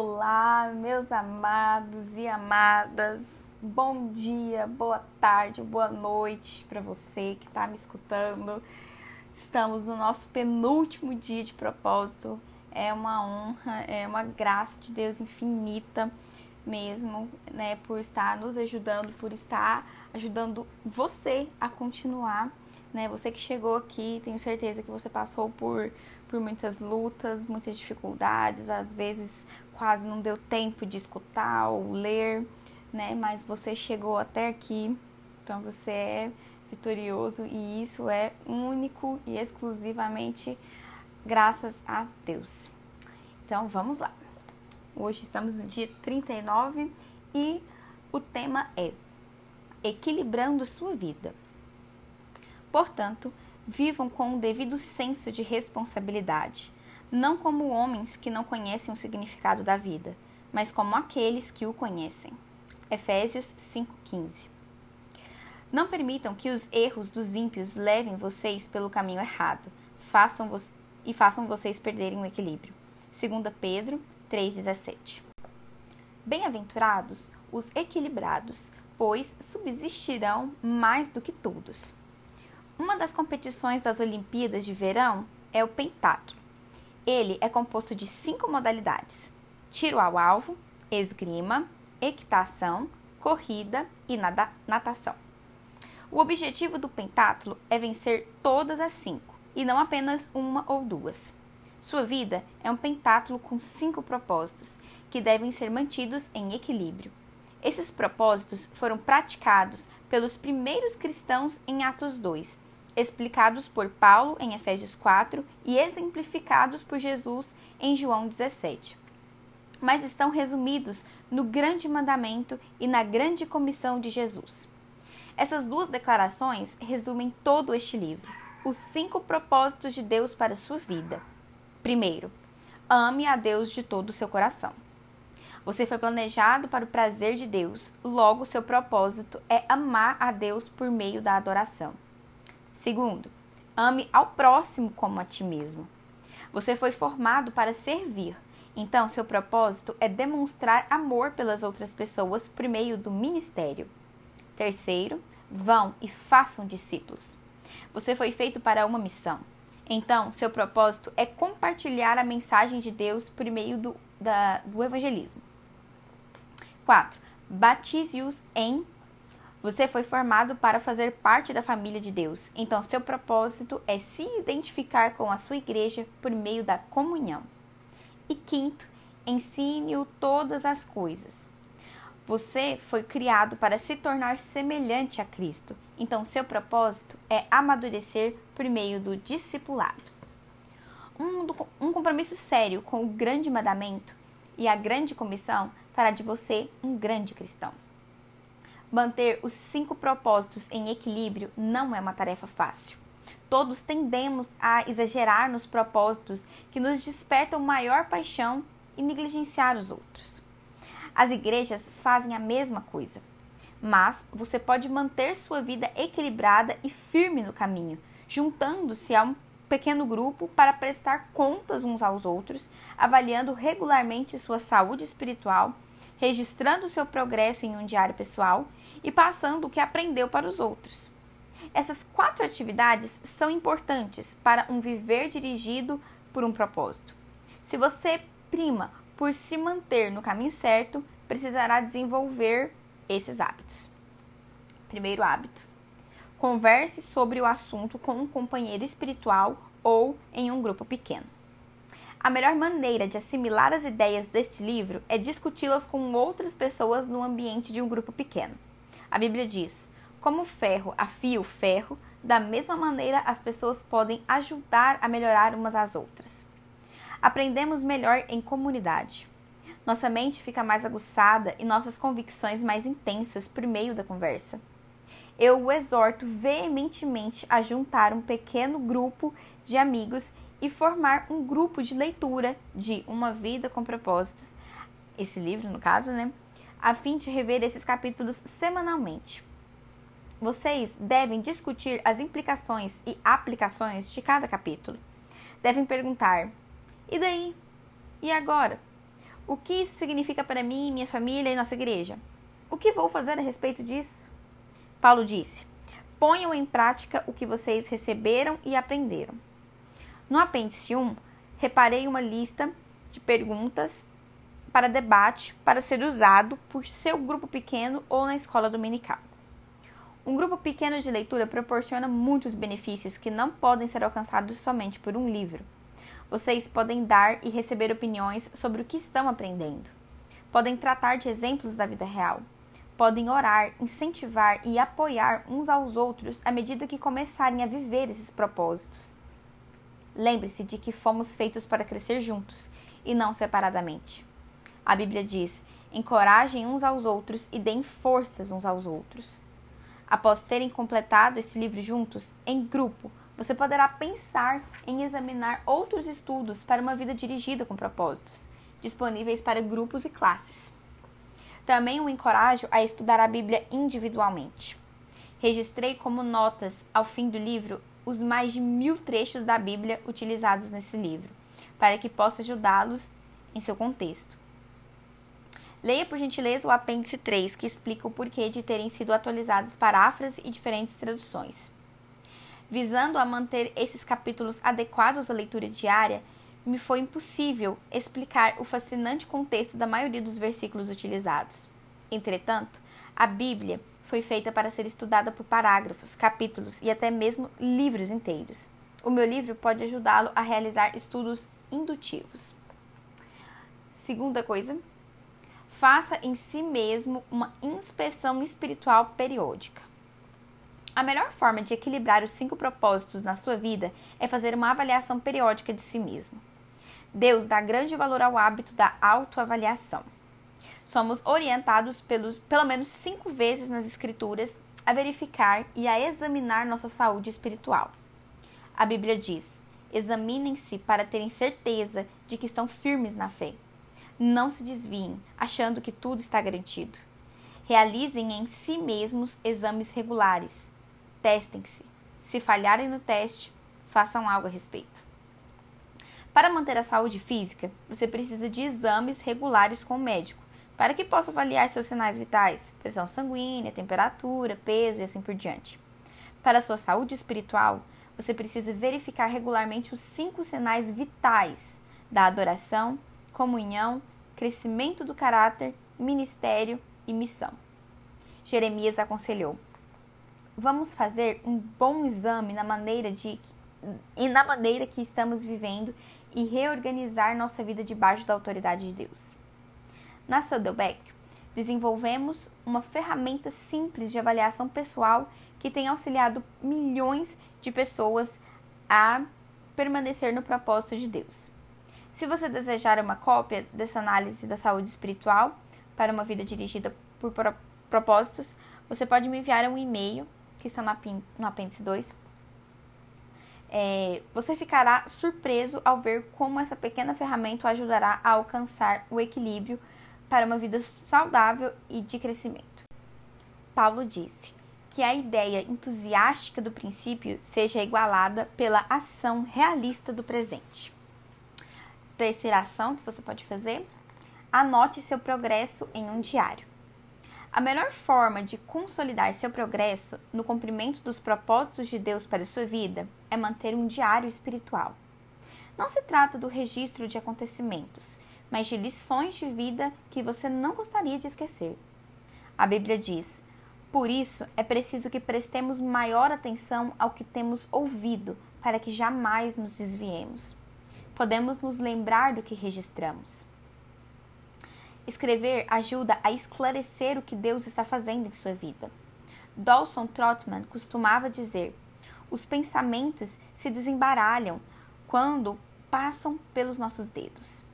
Olá, meus amados e amadas. Bom dia, boa tarde, boa noite para você que está me escutando. Estamos no nosso penúltimo dia de propósito. É uma honra, é uma graça de Deus infinita mesmo, né, por estar nos ajudando, por estar ajudando você a continuar, né? Você que chegou aqui, tenho certeza que você passou por por muitas lutas, muitas dificuldades, às vezes quase não deu tempo de escutar ou ler, né? Mas você chegou até aqui, então você é vitorioso e isso é único e exclusivamente graças a Deus. Então vamos lá. Hoje estamos no dia 39 e o tema é Equilibrando sua vida. Portanto, vivam com o devido senso de responsabilidade não como homens que não conhecem o significado da vida, mas como aqueles que o conhecem. Efésios 5,15 Não permitam que os erros dos ímpios levem vocês pelo caminho errado façam e façam vocês perderem o equilíbrio. 2 Pedro 3,17 Bem-aventurados os equilibrados, pois subsistirão mais do que todos. Uma das competições das Olimpíadas de Verão é o pentatlo ele é composto de cinco modalidades: tiro ao alvo, esgrima, equitação, corrida e natação. O objetivo do pentátulo é vencer todas as cinco e não apenas uma ou duas. Sua vida é um pentátulo com cinco propósitos que devem ser mantidos em equilíbrio. Esses propósitos foram praticados pelos primeiros cristãos em Atos 2 explicados por Paulo em Efésios 4 e exemplificados por Jesus em João 17. Mas estão resumidos no grande mandamento e na grande comissão de Jesus. Essas duas declarações resumem todo este livro, os cinco propósitos de Deus para a sua vida. Primeiro, ame a Deus de todo o seu coração. Você foi planejado para o prazer de Deus, logo seu propósito é amar a Deus por meio da adoração. Segundo, ame ao próximo como a ti mesmo. Você foi formado para servir, então seu propósito é demonstrar amor pelas outras pessoas por meio do ministério. Terceiro, vão e façam discípulos. Você foi feito para uma missão. Então, seu propósito é compartilhar a mensagem de Deus por meio do, da, do evangelismo. 4. Batize-os em você foi formado para fazer parte da família de Deus, então seu propósito é se identificar com a sua igreja por meio da comunhão. E quinto, ensine-o todas as coisas. Você foi criado para se tornar semelhante a Cristo, então seu propósito é amadurecer por meio do discipulado. Um, um compromisso sério com o grande mandamento e a grande comissão fará de você um grande cristão. Manter os cinco propósitos em equilíbrio não é uma tarefa fácil. Todos tendemos a exagerar nos propósitos que nos despertam maior paixão e negligenciar os outros. As igrejas fazem a mesma coisa, mas você pode manter sua vida equilibrada e firme no caminho, juntando-se a um pequeno grupo para prestar contas uns aos outros, avaliando regularmente sua saúde espiritual, registrando seu progresso em um diário pessoal e passando o que aprendeu para os outros. Essas quatro atividades são importantes para um viver dirigido por um propósito. Se você prima por se manter no caminho certo, precisará desenvolver esses hábitos. Primeiro hábito: converse sobre o assunto com um companheiro espiritual ou em um grupo pequeno. A melhor maneira de assimilar as ideias deste livro é discuti-las com outras pessoas no ambiente de um grupo pequeno. A Bíblia diz: como o ferro afia o ferro, da mesma maneira as pessoas podem ajudar a melhorar umas às outras. Aprendemos melhor em comunidade. Nossa mente fica mais aguçada e nossas convicções mais intensas por meio da conversa. Eu o exorto veementemente a juntar um pequeno grupo de amigos e formar um grupo de leitura de Uma Vida com Propósitos, esse livro, no caso, né? a fim de rever esses capítulos semanalmente. Vocês devem discutir as implicações e aplicações de cada capítulo. Devem perguntar: e daí? E agora? O que isso significa para mim, minha família e nossa igreja? O que vou fazer a respeito disso? Paulo disse: Ponham em prática o que vocês receberam e aprenderam. No apêndice 1, reparei uma lista de perguntas para debate para ser usado por seu grupo pequeno ou na escola dominical. Um grupo pequeno de leitura proporciona muitos benefícios que não podem ser alcançados somente por um livro. Vocês podem dar e receber opiniões sobre o que estão aprendendo. Podem tratar de exemplos da vida real. Podem orar, incentivar e apoiar uns aos outros à medida que começarem a viver esses propósitos. Lembre-se de que fomos feitos para crescer juntos e não separadamente. A Bíblia diz: encorajem uns aos outros e deem forças uns aos outros. Após terem completado esse livro juntos, em grupo, você poderá pensar em examinar outros estudos para uma vida dirigida com propósitos, disponíveis para grupos e classes. Também o encorajo a estudar a Bíblia individualmente. Registrei como notas, ao fim do livro, os mais de mil trechos da Bíblia utilizados nesse livro, para que possa ajudá-los em seu contexto. Leia por gentileza o apêndice 3, que explica o porquê de terem sido atualizadas paráfrases e diferentes traduções. Visando a manter esses capítulos adequados à leitura diária, me foi impossível explicar o fascinante contexto da maioria dos versículos utilizados. Entretanto, a Bíblia foi feita para ser estudada por parágrafos, capítulos e até mesmo livros inteiros. O meu livro pode ajudá-lo a realizar estudos indutivos. Segunda coisa, faça em si mesmo uma inspeção espiritual periódica. A melhor forma de equilibrar os cinco propósitos na sua vida é fazer uma avaliação periódica de si mesmo. Deus dá grande valor ao hábito da autoavaliação. Somos orientados pelos, pelo menos cinco vezes nas Escrituras a verificar e a examinar nossa saúde espiritual. A Bíblia diz: examinem-se para terem certeza de que estão firmes na fé. Não se desviem, achando que tudo está garantido. Realizem em si mesmos exames regulares. Testem-se. Se falharem no teste, façam algo a respeito. Para manter a saúde física, você precisa de exames regulares com o médico, para que possa avaliar seus sinais vitais, pressão sanguínea, temperatura, peso e assim por diante. Para sua saúde espiritual, você precisa verificar regularmente os cinco sinais vitais da adoração, comunhão, crescimento do caráter, ministério e missão. Jeremias aconselhou: Vamos fazer um bom exame na maneira de e na maneira que estamos vivendo e reorganizar nossa vida debaixo da autoridade de Deus. Na Saddleback, desenvolvemos uma ferramenta simples de avaliação pessoal que tem auxiliado milhões de pessoas a permanecer no propósito de Deus. Se você desejar uma cópia dessa análise da saúde espiritual para uma vida dirigida por propósitos, você pode me enviar um e-mail que está no apêndice 2. É, você ficará surpreso ao ver como essa pequena ferramenta ajudará a alcançar o equilíbrio para uma vida saudável e de crescimento. Paulo disse que a ideia entusiástica do princípio seja igualada pela ação realista do presente. Terceira ação que você pode fazer: anote seu progresso em um diário. A melhor forma de consolidar seu progresso no cumprimento dos propósitos de Deus para a sua vida é manter um diário espiritual. Não se trata do registro de acontecimentos, mas de lições de vida que você não gostaria de esquecer. A Bíblia diz: por isso é preciso que prestemos maior atenção ao que temos ouvido, para que jamais nos desviemos podemos nos lembrar do que registramos. Escrever ajuda a esclarecer o que Deus está fazendo em sua vida. Dawson Trotman costumava dizer: os pensamentos se desembaralham quando passam pelos nossos dedos.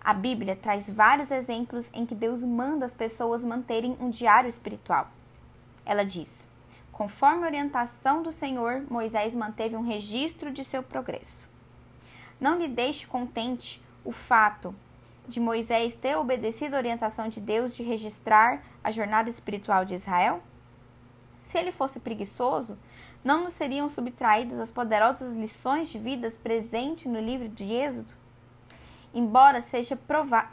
A Bíblia traz vários exemplos em que Deus manda as pessoas manterem um diário espiritual. Ela diz: Conforme a orientação do Senhor, Moisés manteve um registro de seu progresso. Não lhe deixe contente o fato de Moisés ter obedecido a orientação de Deus de registrar a jornada espiritual de Israel? Se ele fosse preguiçoso, não nos seriam subtraídas as poderosas lições de vidas presentes no livro de Êxodo? Embora seja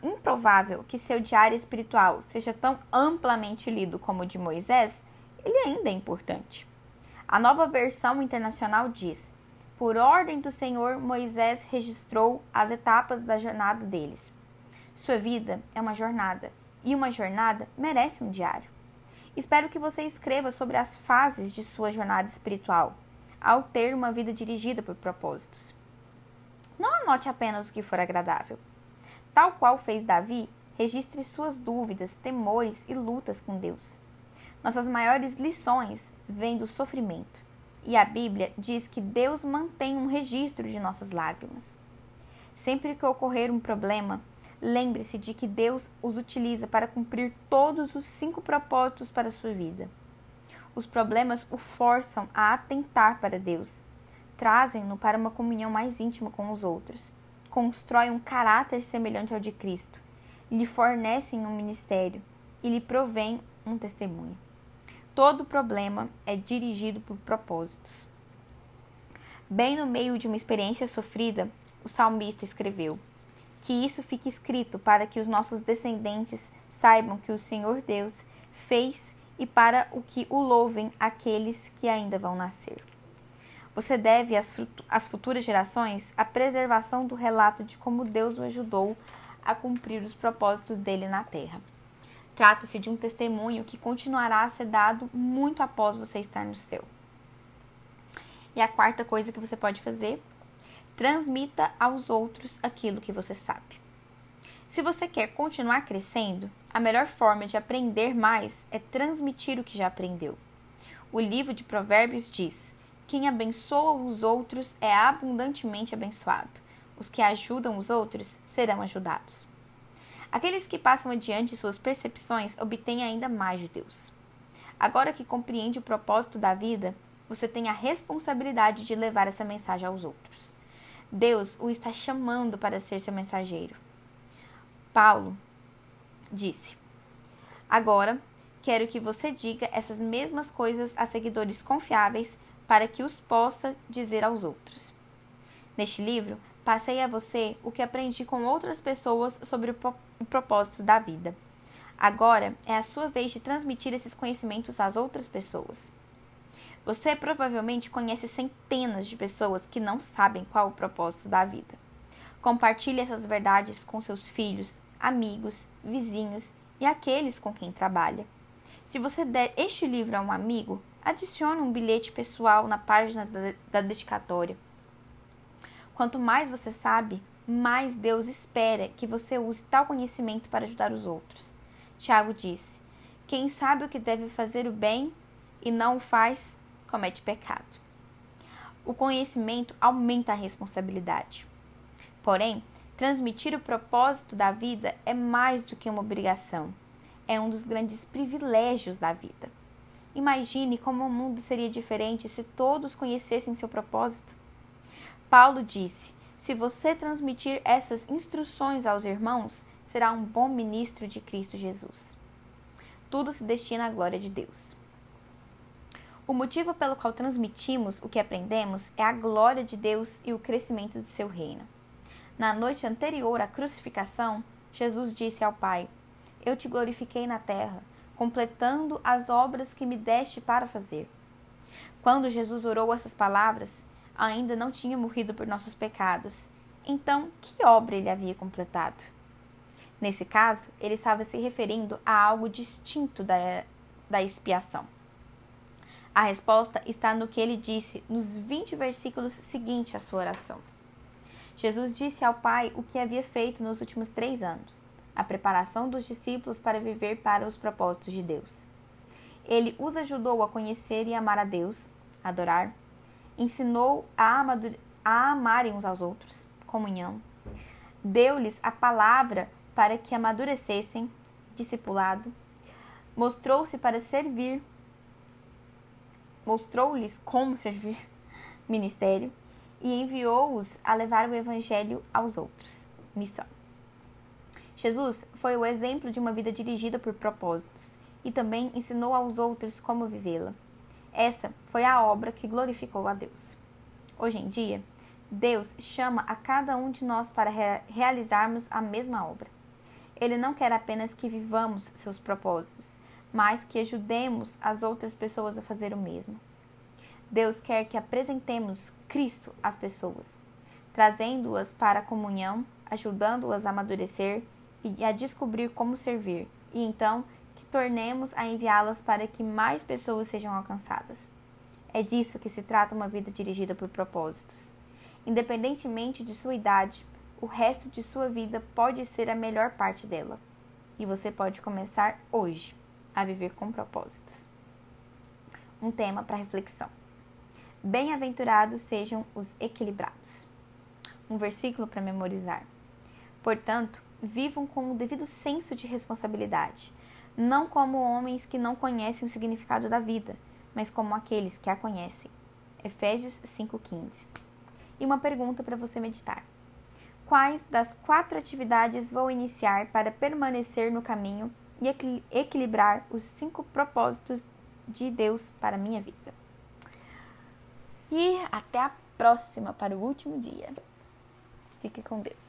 improvável que seu diário espiritual seja tão amplamente lido como o de Moisés, ele ainda é importante. A nova versão internacional diz: Por ordem do Senhor, Moisés registrou as etapas da jornada deles. Sua vida é uma jornada, e uma jornada merece um diário. Espero que você escreva sobre as fases de sua jornada espiritual, ao ter uma vida dirigida por propósitos. Não anote apenas o que for agradável. Tal qual fez Davi, registre suas dúvidas, temores e lutas com Deus. Nossas maiores lições vêm do sofrimento. E a Bíblia diz que Deus mantém um registro de nossas lágrimas. Sempre que ocorrer um problema, lembre-se de que Deus os utiliza para cumprir todos os cinco propósitos para a sua vida. Os problemas o forçam a atentar para Deus, trazem-no para uma comunhão mais íntima com os outros, constroem um caráter semelhante ao de Cristo, lhe fornecem um ministério e lhe provém um testemunho. Todo problema é dirigido por propósitos. Bem no meio de uma experiência sofrida, o salmista escreveu: Que isso fique escrito para que os nossos descendentes saibam que o Senhor Deus fez e para o que o louvem aqueles que ainda vão nascer. Você deve às, futuras gerações a preservação do relato de como Deus o ajudou a cumprir os propósitos dele na terra. Trata-se de um testemunho que continuará a ser dado muito após você estar no céu. E a quarta coisa que você pode fazer: transmita aos outros aquilo que você sabe. Se você quer continuar crescendo, a melhor forma de aprender mais é transmitir o que já aprendeu. O livro de Provérbios diz: Quem abençoa os outros é abundantemente abençoado. Os que ajudam os outros serão ajudados. Aqueles que passam adiante suas percepções obtêm ainda mais de Deus. Agora que compreende o propósito da vida, você tem a responsabilidade de levar essa mensagem aos outros. Deus o está chamando para ser seu mensageiro. Paulo disse: Agora quero que você diga essas mesmas coisas a seguidores confiáveis para que os possa dizer aos outros. Neste livro, Passei a você o que aprendi com outras pessoas sobre o, propósito da vida. Agora é a sua vez de transmitir esses conhecimentos às outras pessoas. Você provavelmente conhece centenas de pessoas que não sabem qual o propósito da vida. Compartilhe essas verdades com seus filhos, amigos, vizinhos e aqueles com quem trabalha. Se você der este livro a um amigo, adicione um bilhete pessoal na página da, dedicatória. Quanto mais você sabe, mais Deus espera que você use tal conhecimento para ajudar os outros. Tiago disse: Quem sabe o que deve fazer o bem e não o faz, comete pecado. O conhecimento aumenta a responsabilidade. Porém, transmitir o propósito da vida é mais do que uma obrigação, é um dos grandes privilégios da vida. Imagine como o mundo seria diferente se todos conhecessem seu propósito. Paulo disse: Se você transmitir essas instruções aos irmãos, será um bom ministro de Cristo Jesus. Tudo se destina à glória de Deus. O motivo pelo qual transmitimos o que aprendemos é a glória de Deus e o crescimento de seu reino. Na noite anterior à crucificação, Jesus disse ao Pai: Eu te glorifiquei na terra, completando as obras que me deste para fazer. Quando Jesus orou essas palavras, ainda não tinha morrido por nossos pecados. Então, que obra ele havia completado? Nesse caso, ele estava se referindo a algo distinto da, da expiação. A resposta está no que ele disse nos 20 versículos seguintes à sua oração. Jesus disse ao Pai o que havia feito nos últimos três anos, a preparação dos discípulos para viver para os propósitos de Deus. Ele os ajudou a conhecer e amar a Deus, adorar, ensinou a, a amarem uns aos outros, comunhão. Deu-lhes a palavra para que amadurecessem, discipulado. Mostrou-se para servir, mostrou-lhes como servir, ministério, e enviou-os a levar o evangelho aos outros, missão. Jesus foi o exemplo de uma vida dirigida por propósitos e também ensinou aos outros como vivê-la. Essa foi a obra que glorificou a Deus. Hoje em dia, Deus chama a cada um de nós para re realizarmos a mesma obra. Ele não quer apenas que vivamos seus propósitos, mas que ajudemos as outras pessoas a fazer o mesmo. Deus quer que apresentemos Cristo às pessoas, trazendo-as para a comunhão, ajudando-as a amadurecer e a descobrir como servir, e então que tornemos a enviá-las para que mais pessoas sejam alcançadas. É disso que se trata uma vida dirigida por propósitos. Independentemente de sua idade, o resto de sua vida pode ser a melhor parte dela. E você pode começar hoje a viver com propósitos. Um tema para reflexão. Bem-aventurados sejam os equilibrados. Um versículo para memorizar. Portanto, vivam com o devido senso de responsabilidade, não como homens que não conhecem o significado da vida, mas como aqueles que a conhecem. Efésios 5,15 e uma pergunta para você meditar. Quais das quatro atividades vou iniciar para permanecer no caminho e equilibrar os cinco propósitos de Deus para a minha vida? E até a próxima para o último dia. Fique com Deus.